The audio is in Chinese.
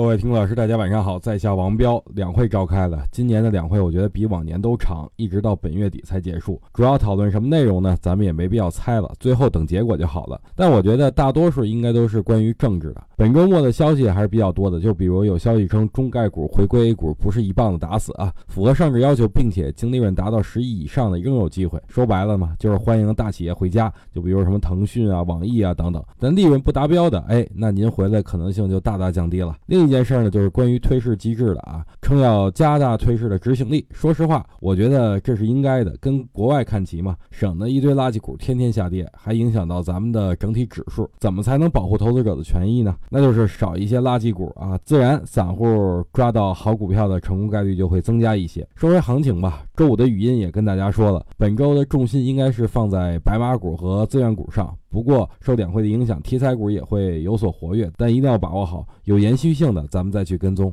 各位听众老师，大家晚上好，在下王彪。两会召开了，今年的两会我觉得比往年都长，一直到本月底才结束。主要讨论什么内容呢？咱们也没必要猜了，最后等结果就好了。但我觉得大多数应该都是关于政治的。本周末的消息还是比较多的，就比如有消息称中概股回归 A 股不是一棒子打死啊，符合上市要求并且净利润达到十亿以上的仍有机会。说白了嘛，就是欢迎大企业回家。就比如什么腾讯啊、网易啊等等，但利润不达标的，哎，那您回来可能性就大大降低了。另一件事儿呢，就是关于退市机制的啊，称要加大退市的执行力。说实话，我觉得这是应该的，跟国外看齐嘛，省得一堆垃圾股天天下跌，还影响到咱们的整体指数。怎么才能保护投资者的权益呢？那就是少一些垃圾股啊，自然散户抓到好股票的成功概率就会增加一些。说回行情吧，周五的语音也跟大家说了，本周的重心应该是放在白马股和资源股上。不过受两会的影响，题材股也会有所活跃，但一定要把握好有延续性的，咱们再去跟踪。